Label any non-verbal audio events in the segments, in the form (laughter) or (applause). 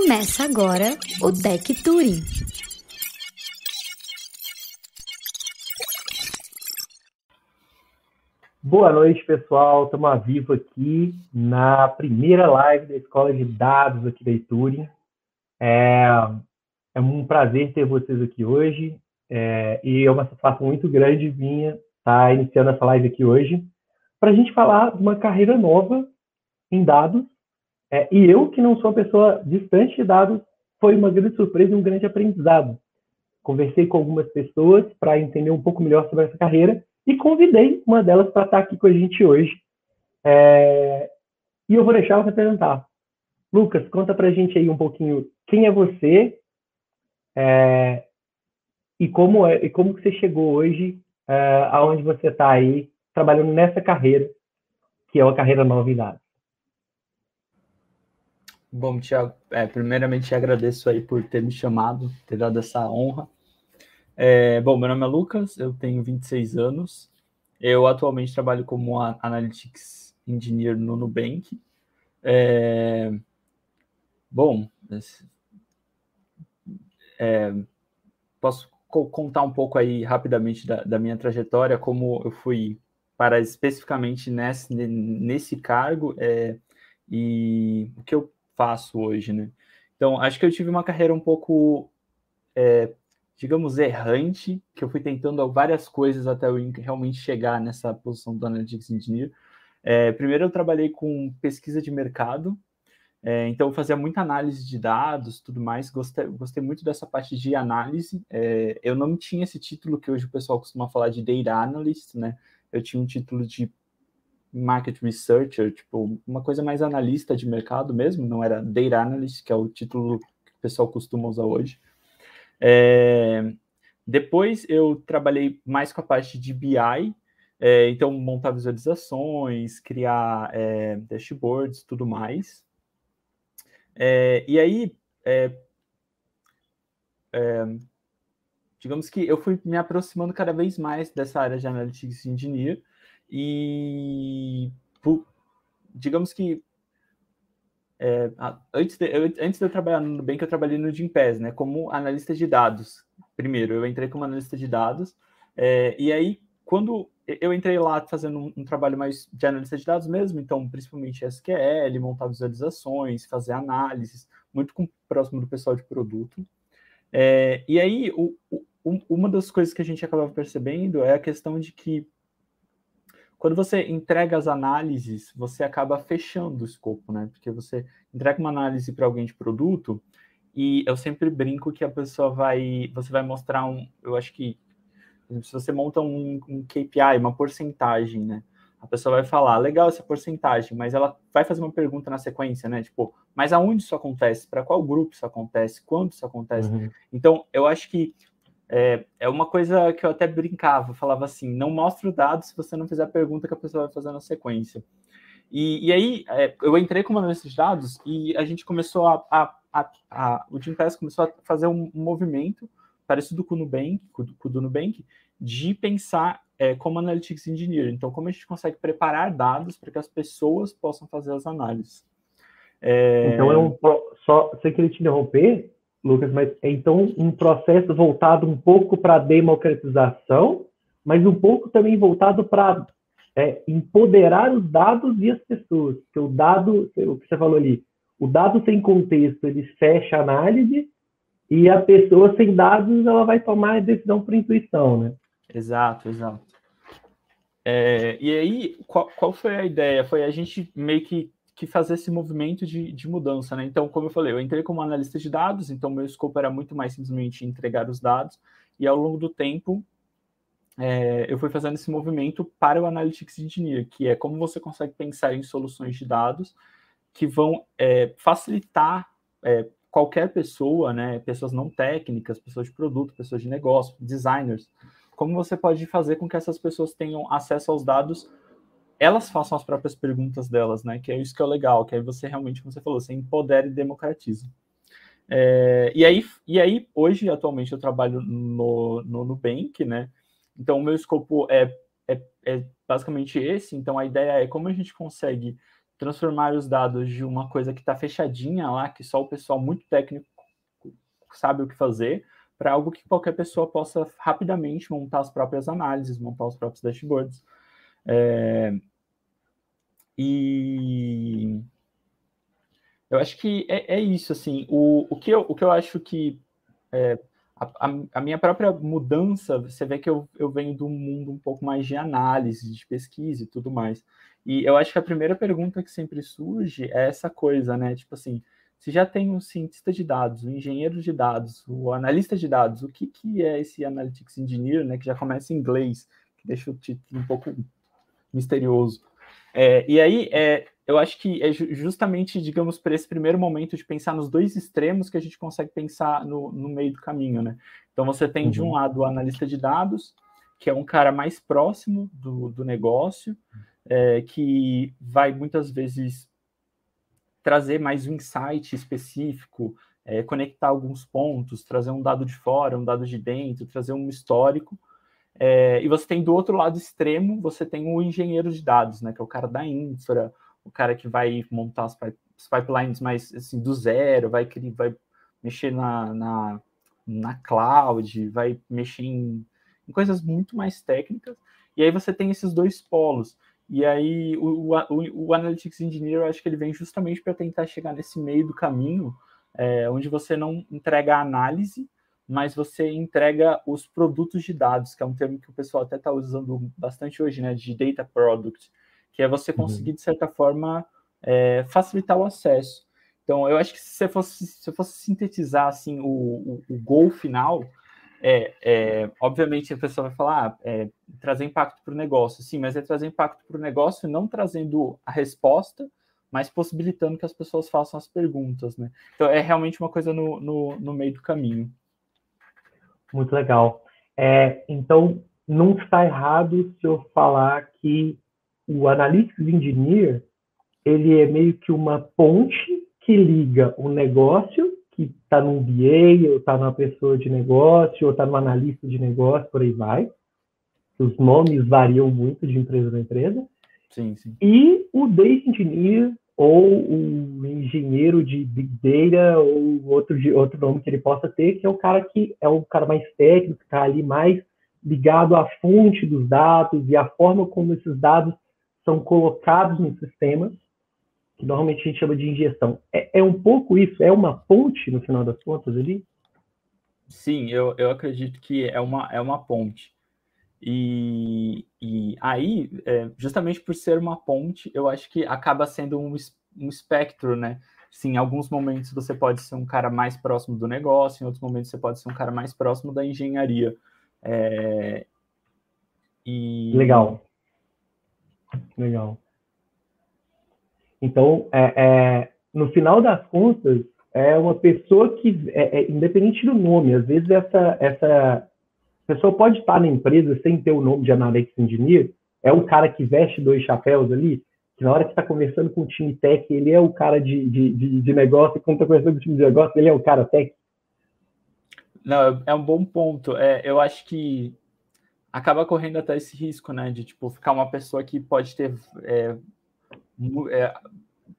Começa agora o Tech Touring. Boa noite, pessoal. Estamos a vivo aqui na primeira live da Escola de Dados aqui da Touring. É, é um prazer ter vocês aqui hoje é, e é uma satisfação muito grande minha estar iniciando essa live aqui hoje para a gente falar de uma carreira nova em dados é, e eu, que não sou uma pessoa distante de dados, foi uma grande surpresa e um grande aprendizado. Conversei com algumas pessoas para entender um pouco melhor sobre essa carreira e convidei uma delas para estar aqui com a gente hoje. É... E eu vou deixar ela se apresentar. Lucas, conta para a gente aí um pouquinho quem é você é... e como é e como que você chegou hoje é, aonde você está aí trabalhando nessa carreira que é uma carreira nova em dados. Bom, Tiago, é, primeiramente agradeço aí por ter me chamado, ter dado essa honra. É, bom, meu nome é Lucas, eu tenho 26 anos. Eu atualmente trabalho como Analytics Engineer no Nubank. É, bom, é, posso contar um pouco aí rapidamente da, da, minha trajetória, como eu fui para especificamente nesse, nesse cargo é, e o que eu faço hoje, né? Então, acho que eu tive uma carreira um pouco, é, digamos, errante, que eu fui tentando várias coisas até eu realmente chegar nessa posição do Analytics Engineer. É, primeiro, eu trabalhei com pesquisa de mercado, é, então eu fazia muita análise de dados, tudo mais. Gostei, gostei muito dessa parte de análise. É, eu não tinha esse título que hoje o pessoal costuma falar de data analyst, né? Eu tinha um título de market researcher, tipo, uma coisa mais analista de mercado mesmo, não era data analyst, que é o título que o pessoal costuma usar hoje. É, depois eu trabalhei mais com a parte de BI, é, então montar visualizações, criar é, dashboards, tudo mais. É, e aí, é, é, digamos que eu fui me aproximando cada vez mais dessa área de Analytics Engineer, e digamos que é, antes, de, eu, antes de eu trabalhar no Nubank, eu trabalhei no Gimpass, né, como analista de dados. Primeiro, eu entrei como analista de dados, é, e aí, quando eu entrei lá fazendo um, um, trabalho mais de analista de dados mesmo, então, principalmente SQL, montar visualizações, fazer análises, muito com, próximo do pessoal de produto. É, e aí, o, o, uma das coisas que a gente acabava percebendo é a questão de que quando você entrega as análises, você acaba fechando o escopo, né? Porque você entrega uma análise para alguém de produto e eu sempre brinco que a pessoa vai, você vai mostrar um, eu acho que se você monta um, um KPI, uma porcentagem, né? A pessoa vai falar, legal essa porcentagem, mas ela vai fazer uma pergunta na sequência, né? Tipo, mas aonde isso acontece? Para qual grupo isso acontece? Quando isso acontece? Uhum. Então, eu acho que é, é uma coisa que eu até brincava, falava assim: não mostra o dado se você não fizer a pergunta que a pessoa vai fazer na sequência. E, e aí é, eu entrei com uma desses dados e a gente começou a, a, a, a o Gimpass começou a fazer um, movimento parecido com o Nubank, com, o Nubank, de pensar é, como Analytics Engineer. Então, como a gente consegue preparar dados para que as pessoas possam fazer as análises. É... Então, é um, só sem querer te interromper, Lucas, mas é então um processo voltado um pouco para a democratização, mas um pouco também voltado para é, empoderar os dados e as pessoas. Porque o dado, o que você falou ali, o dado sem contexto, ele fecha a análise, e a pessoa sem dados, ela vai tomar a decisão por intuição, né? Exato, exato. É, e aí, qual, qual foi a ideia? Foi a gente meio que que fazer esse movimento de, de mudança, né? Então, como eu falei, eu entrei como analista de dados, então meu escopo era muito mais simplesmente entregar os dados, e ao longo do tempo é, eu fui fazendo esse movimento para o Analytics Engineer, que é como você consegue pensar em soluções de dados que vão é, facilitar é, qualquer pessoa, né, pessoas não técnicas, pessoas de produto, pessoas de negócio, designers, como você pode fazer com que essas pessoas tenham acesso aos dados elas façam as próprias perguntas delas, né? Que é isso que é legal, que aí você realmente, como você falou, você empodera e democratiza. É, e, aí, e aí, hoje, atualmente, eu trabalho no, no Nubank, né? Então, o meu escopo é, é, é basicamente esse. Então, a ideia é como a gente consegue transformar os dados de uma coisa que está fechadinha lá, que só o pessoal muito técnico sabe o que fazer, para algo que qualquer pessoa possa rapidamente montar as próprias análises, montar os próprios dashboards. É... E eu acho que é, é isso, assim, o, o, que eu, o que eu acho que é, a, a, minha própria mudança, você vê que eu, eu venho um mundo um pouco mais de análise, de pesquisa e tudo mais. E eu acho que a primeira pergunta que sempre surge é essa coisa, né? Tipo assim, se já tem um cientista de dados, um engenheiro de dados, o analista de dados, o que, que é esse Analytics Engineer, né? Que já começa em inglês, que deixa o título um pouco misterioso. É, e aí, é, eu acho que é justamente, digamos, para esse primeiro momento de pensar nos dois extremos que a gente consegue pensar no, no meio do caminho, né? Então, você tem, uhum. de um uhum. lado, o analista de dados, que é um cara mais próximo do, do negócio, é, que vai muitas vezes trazer mais um insight específico, é, conectar alguns pontos, trazer um dado de fora, um dado de dentro, trazer um histórico. É, e você tem do outro lado extremo, você tem o engenheiro de dados, né, que é o cara da infra, o cara que vai montar as, pipelines mais assim, do zero, vai, vai mexer na, na, na cloud, vai mexer em, em, coisas muito mais técnicas. E aí você tem esses dois polos. E aí o, o, o Analytics Engineer, eu acho que ele vem justamente para tentar chegar nesse meio do caminho, é, onde você não entrega a análise, mas você entrega os produtos de dados, que é um termo que o pessoal até está usando bastante hoje, né, de data product, que é você uhum. conseguir, de certa forma, é, facilitar o acesso. Então, eu acho que se você fosse, se eu fosse sintetizar assim, o, o, o gol final, é, é, obviamente a pessoa vai falar, ah, é, trazer impacto para o negócio, sim, mas é trazer impacto para o negócio não trazendo a resposta, mas possibilitando que as pessoas façam as perguntas, né? Então é realmente uma coisa no, no, no meio do caminho. Muito legal. É, então, não está errado se eu falar que o Analytics Engineer, ele é meio que uma ponte que liga o negócio, que está no BA, ou está numa pessoa de negócio, ou está no analista de negócio, por aí vai. Os nomes variam muito de empresa para empresa. Sim, sim. E o Data Engineer, ou o engenheiro de Big Data, ou outro, outro nome que ele possa ter, que é o cara que é o cara mais técnico, que está ali mais ligado à fonte dos dados e à forma como esses dados são colocados no sistema, que normalmente a gente chama de injeção. É, é um pouco isso? É uma ponte, no final das contas, ali? Sim, eu, eu acredito que é uma, é uma ponte. E, e aí, é, justamente por ser uma ponte, eu acho que acaba sendo um, um espectro, né? Sim, em alguns momentos você pode ser um cara mais próximo do negócio, em outros momentos você pode ser um cara mais próximo da engenharia. É, e... Legal. Legal. Então, é, é, no final das contas, é uma pessoa que, é, é, independente do nome, às vezes essa, essa pessoa pode estar na empresa sem ter o nome de Analytics Engineer, é um cara que veste dois chapéus ali, que na hora que está conversando com o time tech, ele é o cara de, de, de, de negócio, e quando está conversando com o time de negócio, ele é o cara tech. Não, é um bom ponto. É, eu acho que acaba correndo até esse risco, né? De tipo ficar uma pessoa que pode ter é, é,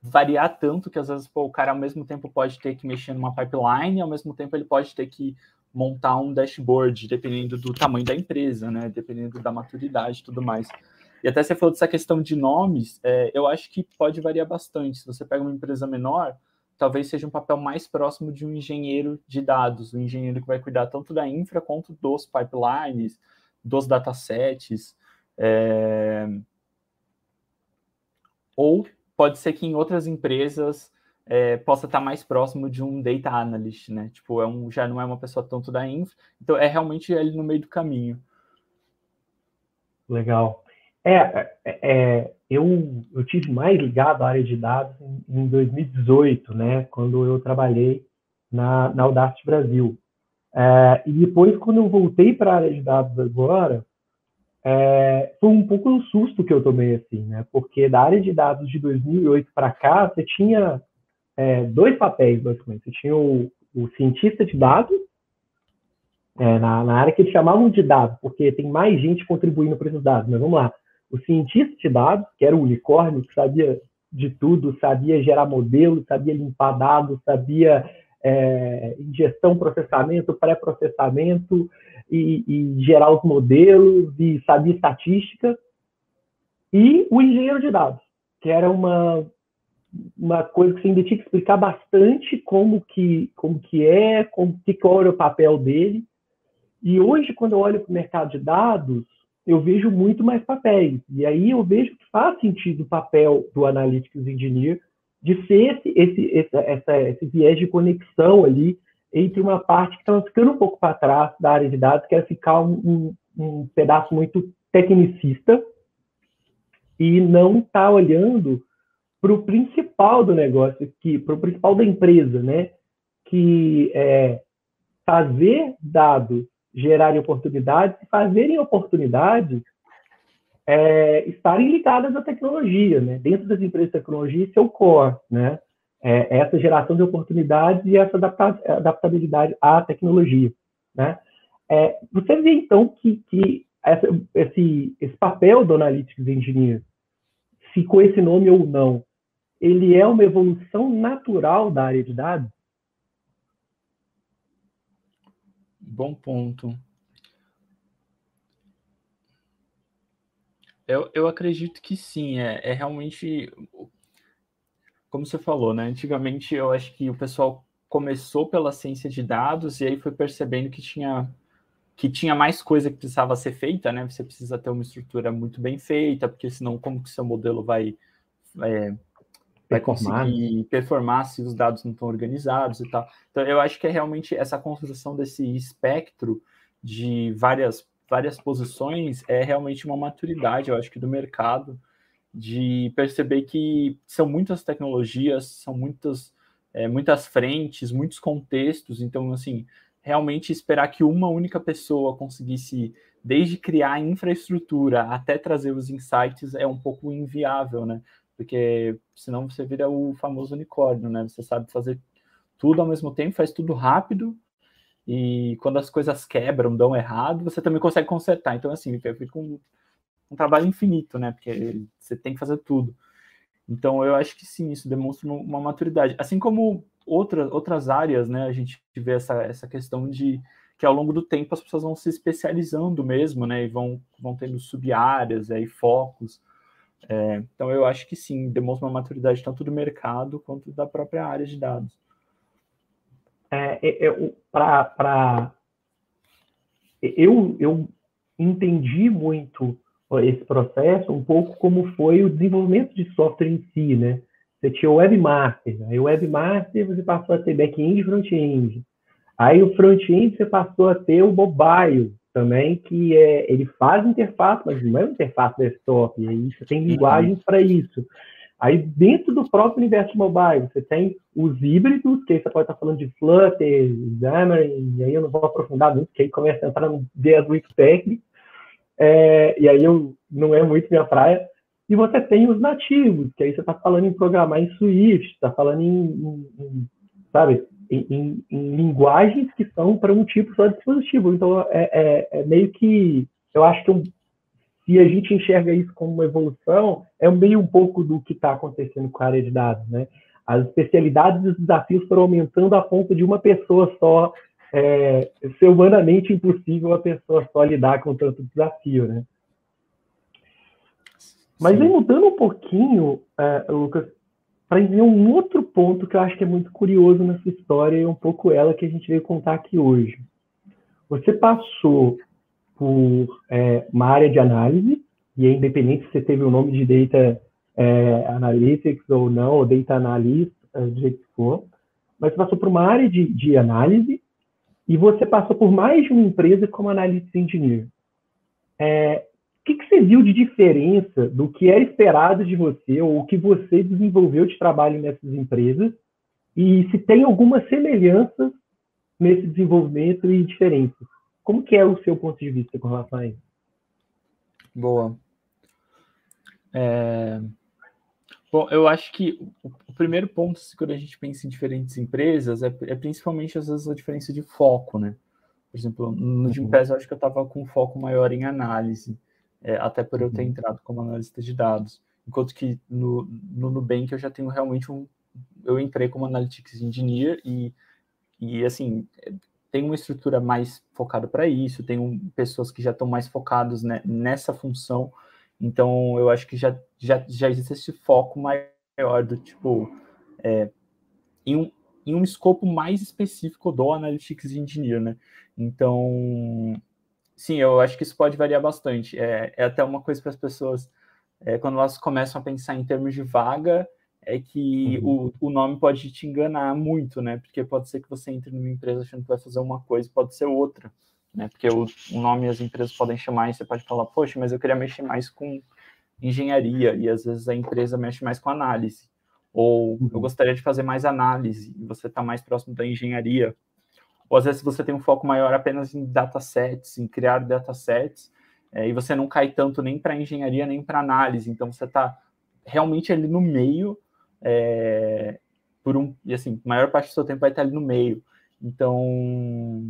variar tanto que às vezes pô, o cara ao mesmo tempo pode ter que mexer numa pipeline, ao mesmo tempo ele pode ter que montar um dashboard, dependendo do tamanho da empresa, né? Dependendo da maturidade e tudo mais. E até você falou dessa questão de nomes, é, eu acho que pode variar bastante. Se você pega uma empresa menor, talvez seja um papel mais próximo de um engenheiro de dados, um engenheiro que vai cuidar tanto da infra quanto dos pipelines, dos datasets. É... Ou pode ser que em outras empresas é, possa estar mais próximo de um data analyst, né? Tipo, é um, já não é uma pessoa tanto da infra, então é realmente ele no meio do caminho. Legal. É, é, é eu, eu tive mais ligado à área de dados em, em 2018, né? Quando eu trabalhei na, na Audacity Brasil. É, e depois, quando eu voltei para a área de dados agora, é, foi um pouco um susto que eu tomei, assim, né? Porque da área de dados de 2008 para cá, você tinha é, dois papéis, basicamente. Você tinha o, o cientista de dados, é, na, na, área que eles chamavam de dados, porque tem mais gente contribuindo para esses dados, mas vamos lá. O cientista de dados, que era o unicórnio, que sabia de tudo, sabia gerar modelo, sabia limpar dados, sabia é, ingestão, processamento, pré-processamento e, e, gerar os modelos e sabia estatística. E o engenheiro de dados, que era uma, uma coisa que você ainda tinha que explicar bastante como que, como que é, como que qual era o papel dele. E hoje, quando eu olho para o mercado de dados, eu vejo muito mais papéis. E aí eu vejo que faz sentido o papel do Analytics Engineer de ser esse, esse, esse, essa, esse viés de conexão ali entre uma parte que estava ficando um pouco para trás da área de dados, que era ficar um, um, um pedaço muito tecnicista, e não está olhando para o principal do negócio, para o principal da empresa, né? que é fazer dados gerarem oportunidades e fazerem oportunidades é, estarem ligadas à tecnologia, né? Dentro das empresas de tecnologia, isso é o core, né? É, essa geração de oportunidades e essa adaptabilidade à tecnologia, né? É, você vê, então, que, que essa, esse, esse papel do Analytics Engineer, se com esse nome ou não, ele é uma evolução natural da área de dados? Bom ponto. Eu, eu acredito que sim, é, é realmente como você falou, né? Antigamente eu acho que o pessoal começou pela ciência de dados e aí foi percebendo que tinha que tinha mais coisa que precisava ser feita, né? Você precisa ter uma estrutura muito bem feita, porque senão como que seu modelo vai é, vai conseguir performar se os dados não estão organizados e tal. Então eu acho que é realmente essa construção desse espectro de várias várias posições é realmente uma maturidade, eu acho que do mercado, de perceber que são muitas tecnologias, são muitas, é, muitas frentes, muitos contextos, então, assim, realmente esperar que uma única pessoa conseguisse, desde criar a infraestrutura até trazer os insights, é um pouco inviável, né? Porque senão você vira o famoso unicórnio, né? Você sabe fazer tudo ao mesmo tempo, faz tudo rápido, e quando as coisas quebram, dão errado, você também consegue consertar. Então, assim, fica um, um trabalho infinito, né? Porque você tem que fazer tudo. Então, eu acho que sim, isso demonstra uma maturidade. Assim como outra, outras áreas, né? A gente vê essa, essa questão de que ao longo do tempo as pessoas vão se especializando mesmo, né? E vão, vão tendo sub-áreas e focos. É, então, eu acho que sim, demonstra uma maturidade tanto do mercado quanto da própria área de dados é, é, é para eu, eu entendi muito esse processo um pouco como foi o desenvolvimento de software em si, né? Você tinha o webmaster, aí o webmaster você passou a ter back-end e front-end. Aí o front-end você passou a ter o mobile também, que é, ele faz interface, mas não é uma interface desktop, e aí você tem uhum. linguagens para isso. Aí, dentro do próprio universo mobile, você tem os híbridos, que aí você pode estar falando de Flutter, Xamarin, e aí eu não vou aprofundar muito, porque aí começa a entrar no viés muito técnico, é, e aí eu, não é muito minha praia. E você tem os nativos, que aí você está falando em programar em Swift, está falando em, em, em sabe, em, em, em, linguagens que são para um tipo só de dispositivo. Então, é, é, é meio que, eu acho que um, se a gente enxerga isso como uma evolução, é meio um pouco do que está acontecendo com a área de dados, né? As especialidades e os desafios foram aumentando a ponto de uma pessoa só é, ser humanamente impossível a pessoa só lidar com tanto desafio, né? Mas aí mudando um pouquinho, é, Lucas, para ver um outro ponto que eu acho que é muito curioso nessa história e um pouco ela que a gente veio contar aqui hoje. Você passou por é, uma área de análise, e é independente se você teve o nome de Data é, Analytics ou não, ou Data Analyst, é, do jeito que for, mas você passou por uma área de, de análise e você passou por mais de uma empresa como Analytics Engineer. É, que, que, você viu de diferença do que era esperado de você ou o que você desenvolveu de trabalho nessas empresas e se tem alguma semelhança nesse desenvolvimento e diferenças? Como que é o seu ponto de vista com relação a isso? Boa. É... Bom, eu acho que o primeiro ponto, quando a gente pensa em diferentes empresas, é, é principalmente às vezes a diferença de foco, né? Por exemplo, no Gimpass, uhum. eu acho que eu estava com foco maior em análise, é, até por eu ter uhum. entrado como analista de dados. enquanto que no, no Nubank eu já tenho realmente um. Eu entrei como Analytics Engineer e, e assim, tem uma estrutura mais focada para isso, tem pessoas que já estão mais focadas né, nessa função, então eu acho que já, já, já existe esse foco maior do tipo. É, em, um, em um escopo mais específico do Analytics Engineer, né? Então, sim, eu acho que isso pode variar bastante. É, é até uma coisa para as pessoas, é, quando elas começam a pensar em termos de vaga, é que uhum. o, o nome pode te enganar muito, né? Porque pode ser que você entre numa empresa achando que vai fazer uma coisa, pode ser outra, né? Porque o, o nome as empresas podem chamar e você pode falar, poxa, mas eu queria mexer mais com engenharia, e às vezes a empresa mexe mais com análise. Ou eu uhum. gostaria de fazer mais análise, e você está mais próximo da engenharia. Ou às vezes você tem um foco maior apenas em datasets, em criar datasets, é, e você não cai tanto nem para engenharia nem para análise. Então você está realmente ali no meio, é, por um, e assim, a maior parte do seu tempo vai estar ali no meio. Então,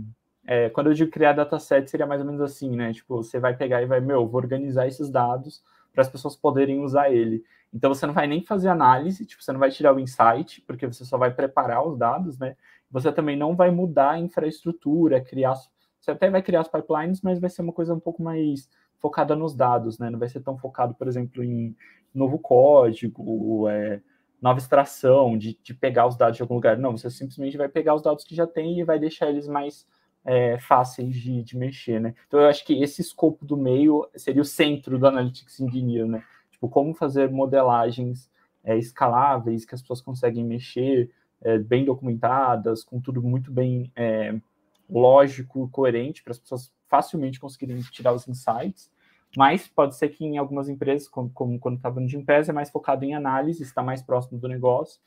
é, quando eu digo criar dataset, seria mais ou menos assim, né? Tipo, você vai pegar e vai, meu, vou organizar esses dados para as pessoas poderem usar ele. Então você não vai nem fazer análise, tipo, você não vai tirar o insight, porque você só vai preparar os dados, né? Você também não vai mudar a infraestrutura, criar. Você até vai criar as pipelines, mas vai ser uma coisa um pouco mais focada nos dados, né? Não vai ser tão focado, por exemplo, em novo código, é, nova extração, de, de pegar os dados de algum lugar. Não, você simplesmente vai pegar os dados que já tem e vai deixar eles mais é, fáceis de, de mexer, né? Então eu acho que esse escopo do meio seria o centro do Analytics Engineer, né? Tipo, como fazer modelagens é, escaláveis que as pessoas conseguem mexer, é, bem documentadas, com tudo muito bem é, lógico, coerente, para as pessoas facilmente conseguirem tirar os insights. Mas pode ser que em algumas empresas, como, como quando estava no Gimpass, é mais focado em análise, está mais próximo do negócio.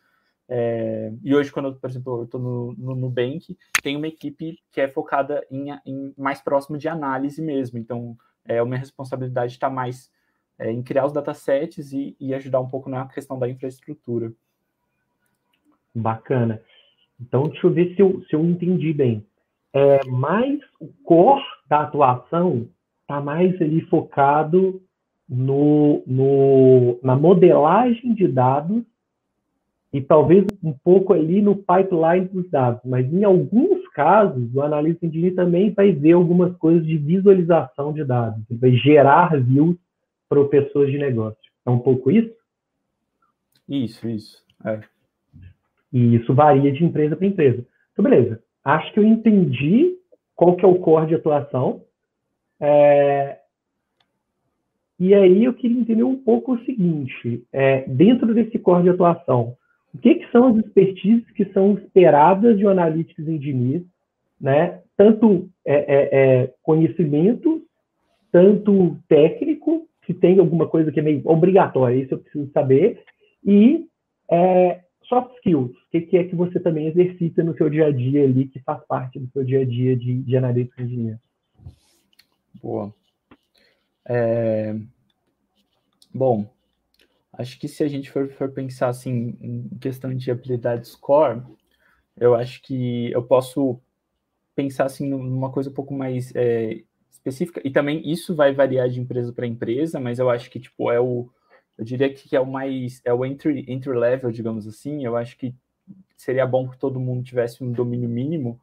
É, e hoje, quando, por exemplo, eu estou no, no Nubank, tem uma equipe que é focada em, em mais próximo de análise mesmo. Então, é, a minha responsabilidade está mais é, em criar os datasets e, e ajudar um pouco na questão da infraestrutura. Bacana. Então, deixa eu ver se eu, se eu entendi bem. É, mais o core da atuação está mais ali focado no, no, na modelagem de dados e talvez um pouco ali no pipeline dos dados, mas em alguns casos o analista engenheiro também vai ver algumas coisas de visualização de dados, ele vai gerar views para pessoas de negócio. É um pouco isso? Isso, isso. É. E isso varia de empresa para empresa. Então, beleza. Acho que eu entendi qual que é o core de atuação. É... E aí eu queria entender um pouco o seguinte, é, dentro desse core de atuação, o que, que são as expertises que são esperadas de um analytics engineer, né? tanto é, é, é conhecimento, tanto técnico, se tem alguma coisa que é meio obrigatória, isso eu preciso saber, e é, soft skills, o que, que, é que você também exercita no seu dia a dia ali, que faz parte do seu dia a dia de, de analista engenheiro. Boa. É... Bom, acho que se a gente for, for pensar assim em questão de habilidades core, eu acho que eu posso pensar assim numa coisa um pouco mais é, específica, e também isso vai variar de empresa para empresa, mas eu acho que, tipo, é o, eu diria que é o mais, é o entry, entry level, digamos assim, eu acho que seria bom que todo mundo tivesse um domínio mínimo,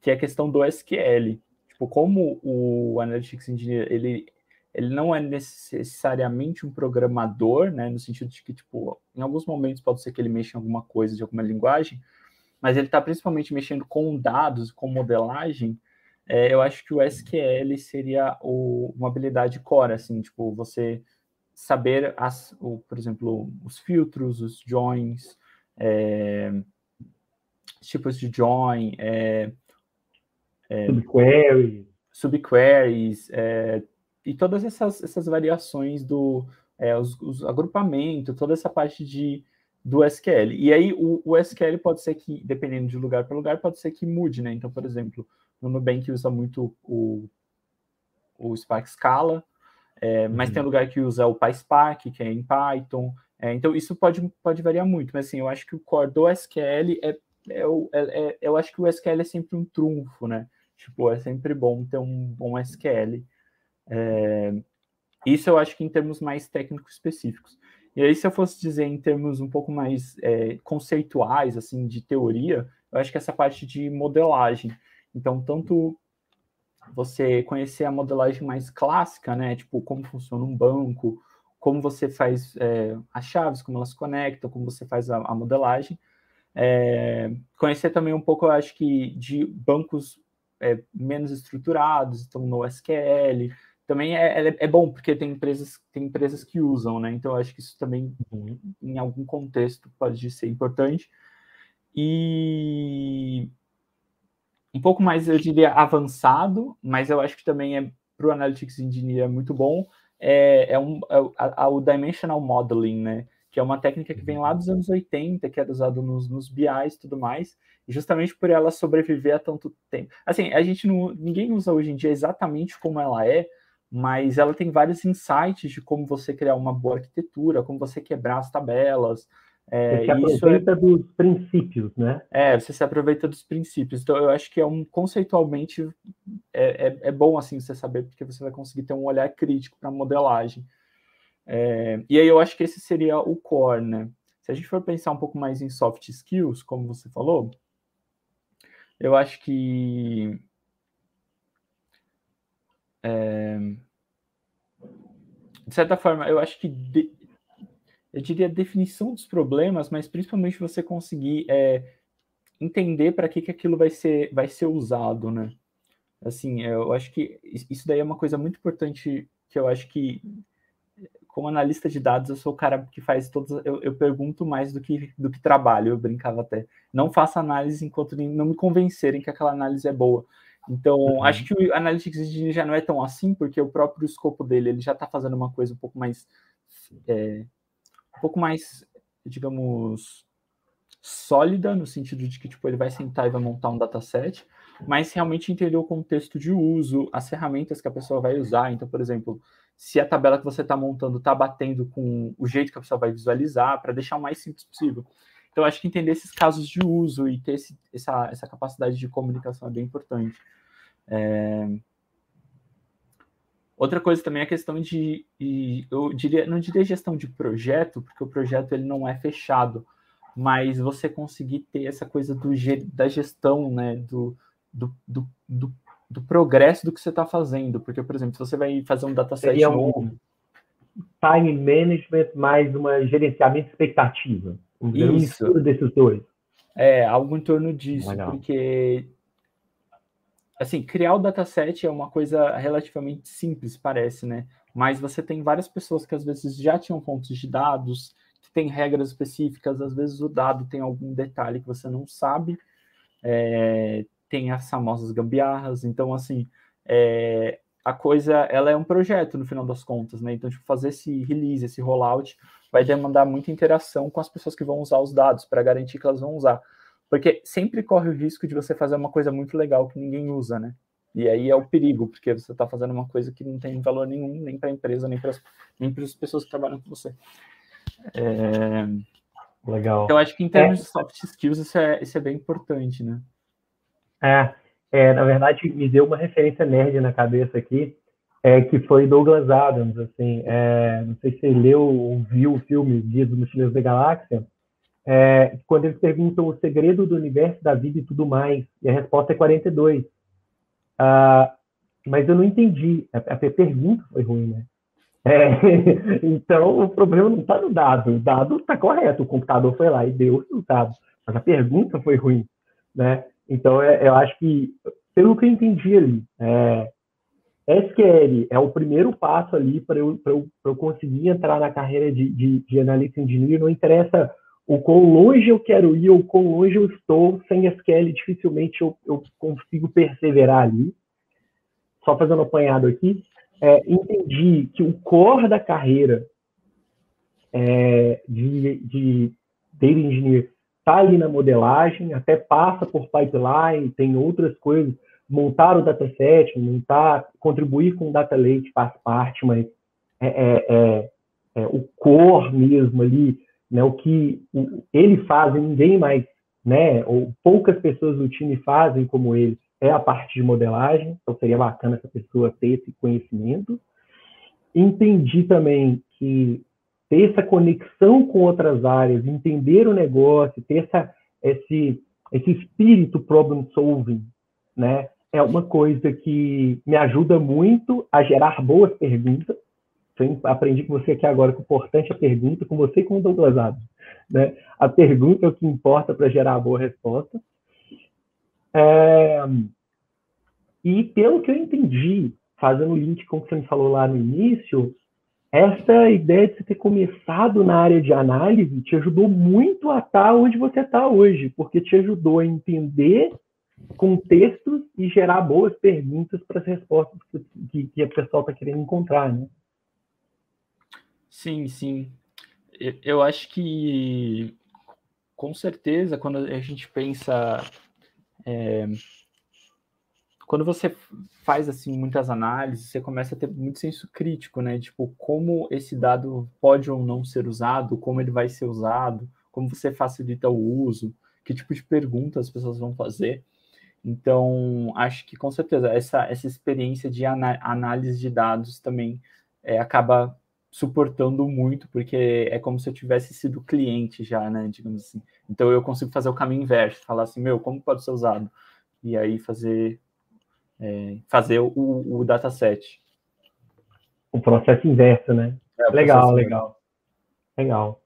que é a questão do SQL. Tipo, como o Analytics Engineer, ele, ele não é necessariamente um programador, né, no sentido de que, tipo, em alguns momentos pode ser que ele mexa em alguma coisa de alguma linguagem, mas ele está principalmente mexendo com dados, com modelagem, é, eu acho que o SQL seria o, uma habilidade core, assim, tipo, você saber, as, o, por exemplo, os filtros, os joins, é, tipos de join, é, é, subqueries, subqueries é, e todas essas, essas variações do é, os, os agrupamento, toda essa parte de do SQL. E aí o, o SQL pode ser que, dependendo de lugar para lugar, pode ser que mude, né? Então, por exemplo, no Nubank usa muito o, o Spark Scala, é, mas uhum. tem lugar que usa o PySpark, que é em Python. É, então, isso pode, pode variar muito, mas assim, eu acho que o core do SQL é, é, é, é, eu acho que o SQL é sempre um trunfo, né? Tipo, é sempre bom ter um bom SQL. É, isso eu acho que em termos mais técnicos específicos. E aí, se eu fosse dizer em termos um pouco mais é, conceituais, assim, de teoria, eu acho que essa parte de modelagem. Então, tanto você conhecer a modelagem mais clássica, né? Tipo, como funciona um banco, como você faz é, as chaves, como elas se conectam, como você faz a, a modelagem. É, conhecer também um pouco, eu acho que, de bancos é, menos estruturados, então no SQL. Também é, é, é, bom, porque tem empresas, tem empresas que usam, né? Então, eu acho que isso também, em algum contexto, pode ser importante. E um pouco mais, eu diria, avançado, mas eu acho que também é para o Analytics Engineer é muito bom, é, é, um, é o Dimensional Modeling, né? Que é uma técnica que vem lá dos anos 80, que era usado nos, nos BIs e tudo mais, e justamente por ela sobreviver a tanto tempo. Assim, a gente não. Ninguém usa hoje em dia exatamente como ela é, mas ela tem vários insights de como você criar uma boa arquitetura, como você quebrar as tabelas, é, você se aproveita é... dos princípios, né? É, você se aproveita dos princípios. Então, eu acho que é um conceitualmente é, é, é bom assim você saber, porque você vai conseguir ter um olhar crítico para a modelagem. É, e aí eu acho que esse seria o core, né? Se a gente for pensar um pouco mais em soft skills, como você falou, eu acho que é, de certa forma, eu acho que de, eu diria, definição dos problemas, mas principalmente você conseguir é, entender para que, que aquilo vai ser, vai ser usado, né? Assim, eu acho que isso daí é uma coisa muito importante que eu acho que, como analista de dados, eu sou o cara que faz todas. Eu, eu pergunto mais do que, do que trabalho, eu brincava até. Não faço análise enquanto não me convencerem que aquela análise é boa. Então, uhum. acho que o Analytics Engineer já não é tão assim, porque o próprio escopo dele ele já está fazendo uma coisa um pouco mais é, um pouco mais, digamos, sólida, no sentido de que tipo, ele vai sentar e vai montar um dataset, mas realmente entender o contexto de uso, as ferramentas que a pessoa vai usar. Então, por exemplo, se a tabela que você está montando está batendo com o jeito que a pessoa vai visualizar, para deixar o mais simples possível. Então, acho que entender esses casos de uso e ter esse, essa, essa capacidade de comunicação é bem importante. É, Outra coisa também é a questão de, de, eu diria, não diria gestão de projeto, porque o projeto ele não é fechado, mas você conseguir ter essa coisa do, da gestão, né, do, do, do, do, do progresso do que você está fazendo. Porque, por exemplo, se você vai fazer um dataset Seria novo... time management mais uma gerenciamento de expectativa. Isso. Um desses dois. É, algo em torno disso, Legal. porque assim, criar o dataset é uma coisa relativamente simples, parece, né? Mas você tem várias pessoas que às vezes já tinham fontes de dados, que têm regras específicas, às vezes o dado tem algum detalhe que você não sabe, é, tem as famosas gambiarras, então, assim, é, a coisa, ela é um projeto no final das contas, né? Então, tipo, fazer esse release, esse rollout, vai demandar muita interação com as pessoas que vão usar os dados, para garantir que elas vão usar. Porque sempre corre o risco de você fazer uma coisa muito legal que ninguém usa, né? E aí é o perigo, porque você está fazendo uma coisa que não tem valor nenhum, nem para a empresa, nem para nem as pessoas que trabalham com você. É... Legal. Então, acho que em termos é. de soft skills, isso é, isso é bem importante, né? É, é, na verdade, me deu uma referência nerd na cabeça aqui, é, que foi Douglas Adams, assim, é, não sei se você leu ou viu o filme Guia dos Mochileiros da Galáxia, é, quando eles perguntam o segredo do universo, da vida e tudo mais, e a resposta é 42. Ah, mas eu não entendi. A, a pergunta foi ruim, né? É, (laughs) então, o problema não está no dado. O dado está correto. O computador foi lá e deu o resultado. Mas a pergunta foi ruim, né? Então, é, eu acho que, pelo que eu entendi ali, é, SQL é o primeiro passo ali para eu, eu, eu conseguir entrar na carreira de, de, de analista engineer. Não interessa o quão longe eu quero ir ou quão longe eu estou, sem SQL dificilmente eu, eu consigo perseverar ali. Só fazendo apanhado aqui, é, entendi que o core da carreira é, de, de data engineer está ali na modelagem, até passa por pipeline, tem outras coisas, montar o dataset, montar, contribuir com o data lake faz parte, mas é, é, é, é o core mesmo ali, né, o que ele faz e ninguém mais, né, ou poucas pessoas do time fazem como ele, é a parte de modelagem, então seria bacana essa pessoa ter esse conhecimento. Entendi também que ter essa conexão com outras áreas, entender o negócio, ter essa, esse, esse espírito problem solving, né? É uma coisa que me ajuda muito a gerar boas perguntas. Eu aprendi com você aqui agora que o importante é a pergunta, com você e com o Douglas Adams. Né? A pergunta é o que importa para gerar a boa resposta. É... E pelo que eu entendi, fazendo o link com o que você me falou lá no início, essa ideia de você ter começado na área de análise te ajudou muito a estar onde você está hoje, porque te ajudou a entender contextos e gerar boas perguntas para as respostas que, que, a pessoa está querendo encontrar, né? Sim, sim. Eu acho que, com certeza, quando a gente pensa é, quando você faz assim muitas análises, você começa a ter muito senso crítico, né? Tipo, como esse dado pode ou não ser usado, como ele vai ser usado, como você facilita o uso, que tipo de perguntas as pessoas vão fazer. Então, acho que com certeza essa, essa experiência de análise de dados também é, acaba suportando muito, porque é como se eu tivesse sido cliente já, né? Digamos assim. Então, eu consigo fazer o caminho inverso, falar assim, meu, como pode ser usado? E aí fazer é, fazer o, o dataset. O processo inverso, né? É, legal, legal. Legal.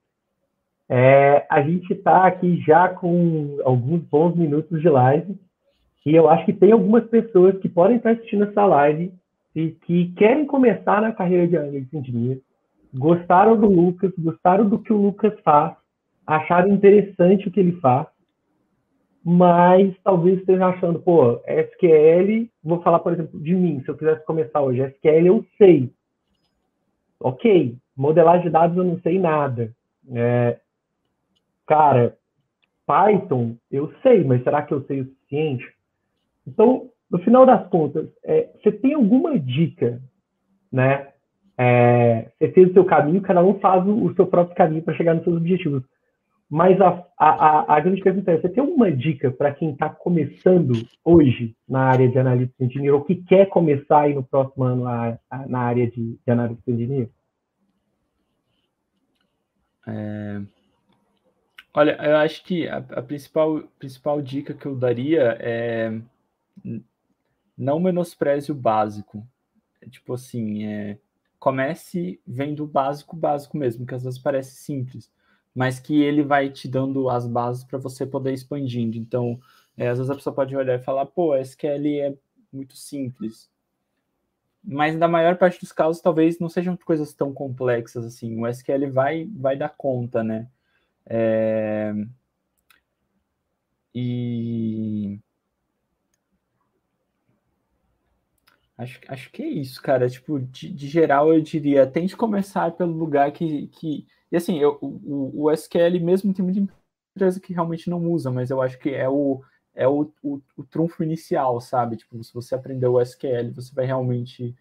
É, a gente está aqui já com alguns bons minutos de live e eu acho que tem algumas pessoas que podem estar assistindo essa live e que querem começar na carreira de analista engenheiro, gostaram do Lucas, gostaram do que o Lucas faz, acharam interessante o que ele faz mas talvez esteja achando, pô, SQL, vou falar, por exemplo, de mim, se eu quisesse começar hoje, SQL eu sei. Ok, modelagem de dados eu não sei nada. É, cara, Python eu sei, mas será que eu sei o suficiente? Então, no final das contas, é, você tem alguma dica, né? É, você fez o seu caminho, cada um faz o, seu próprio caminho para chegar nos seus objetivos. Mas a, a, a, grande pergunta é: você tem alguma dica para quem está começando hoje na área de analista engineer ou que quer começar aí no próximo ano a, a, na área de, de analista engineer? É... Olha, eu acho que a, a, principal, principal dica que eu daria é não menospreze o básico. É, tipo assim, é, comece vendo o básico, básico mesmo, que às vezes parece simples mas que ele vai te dando as bases para você poder expandindo. Então, é, às vezes a pessoa pode olhar e falar, pô, SQL é muito simples. Mas na maior parte dos casos, talvez não sejam coisas tão complexas assim. O SQL vai, vai dar conta, né? É... E Acho, acho que é isso, cara. Tipo, de, de, geral, eu diria, tente começar pelo lugar que, que e assim, eu, o, o SQL mesmo tem muita empresa que realmente não usa, mas eu acho que é o, é o, o, o trunfo inicial, sabe? Tipo, se você aprender o SQL, você vai realmente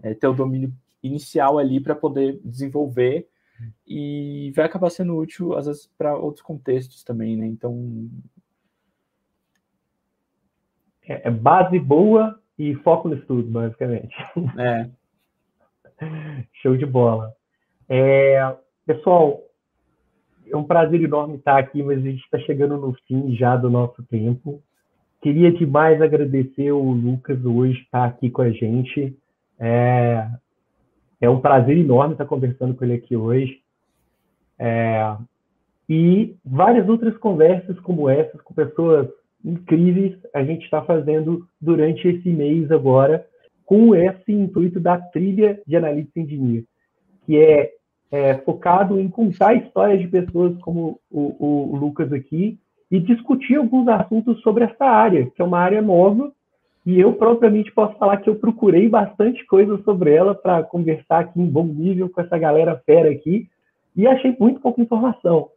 é, ter o domínio inicial ali para poder desenvolver e vai acabar sendo útil, às vezes, para outros contextos também, né? Então. É, é base boa e foco no estudo, basicamente. (laughs) É. Show de bola. É, Pessoal, é um prazer enorme estar aqui, mas a gente está chegando no fim já do nosso tempo. Queria demais agradecer o Lucas hoje estar aqui com a gente. É, é um prazer enorme estar conversando com ele aqui hoje. É, e várias outras conversas como essas com pessoas incríveis a gente está fazendo durante esse mês agora com esse intuito da trilha de analista engineer, que é é, focado em contar histórias de pessoas como o, o, Lucas aqui e discutir alguns assuntos sobre essa área, que é uma área nova, e eu propriamente posso falar que eu procurei bastante coisa sobre ela para conversar aqui em bom nível com essa galera fera aqui, e achei muito pouca informação.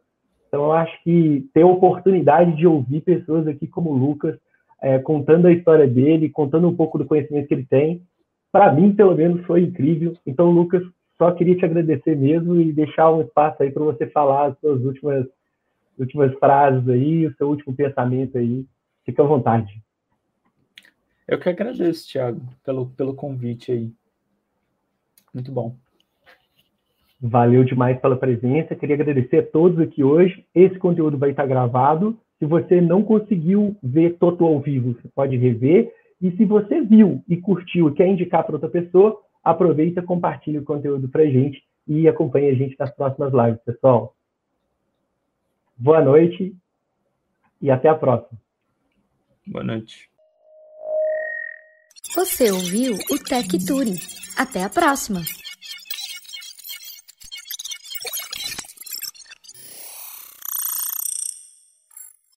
Então, eu acho que ter a oportunidade de ouvir pessoas aqui como o Lucas, é, contando a história dele, contando um pouco do conhecimento que ele tem, para mim, pelo menos, foi incrível. Então, Lucas, só queria te agradecer mesmo e deixar um espaço aí para você falar as suas últimas, últimas frases aí, o seu último pensamento aí. Fica à vontade. Eu que agradeço, Thiago, pelo, pelo convite aí. Muito bom. Valeu demais pela presença. Queria agradecer a todos aqui hoje. Esse conteúdo vai estar gravado. Se você não conseguiu ver todo ao vivo, você pode rever. E se você viu e curtiu e quer indicar para outra pessoa, aproveita, compartilhe o conteúdo para a gente e acompanhe a gente nas próximas lives, pessoal. Boa noite e até a próxima. Boa noite. Você ouviu o Tech Turing. Até a próxima!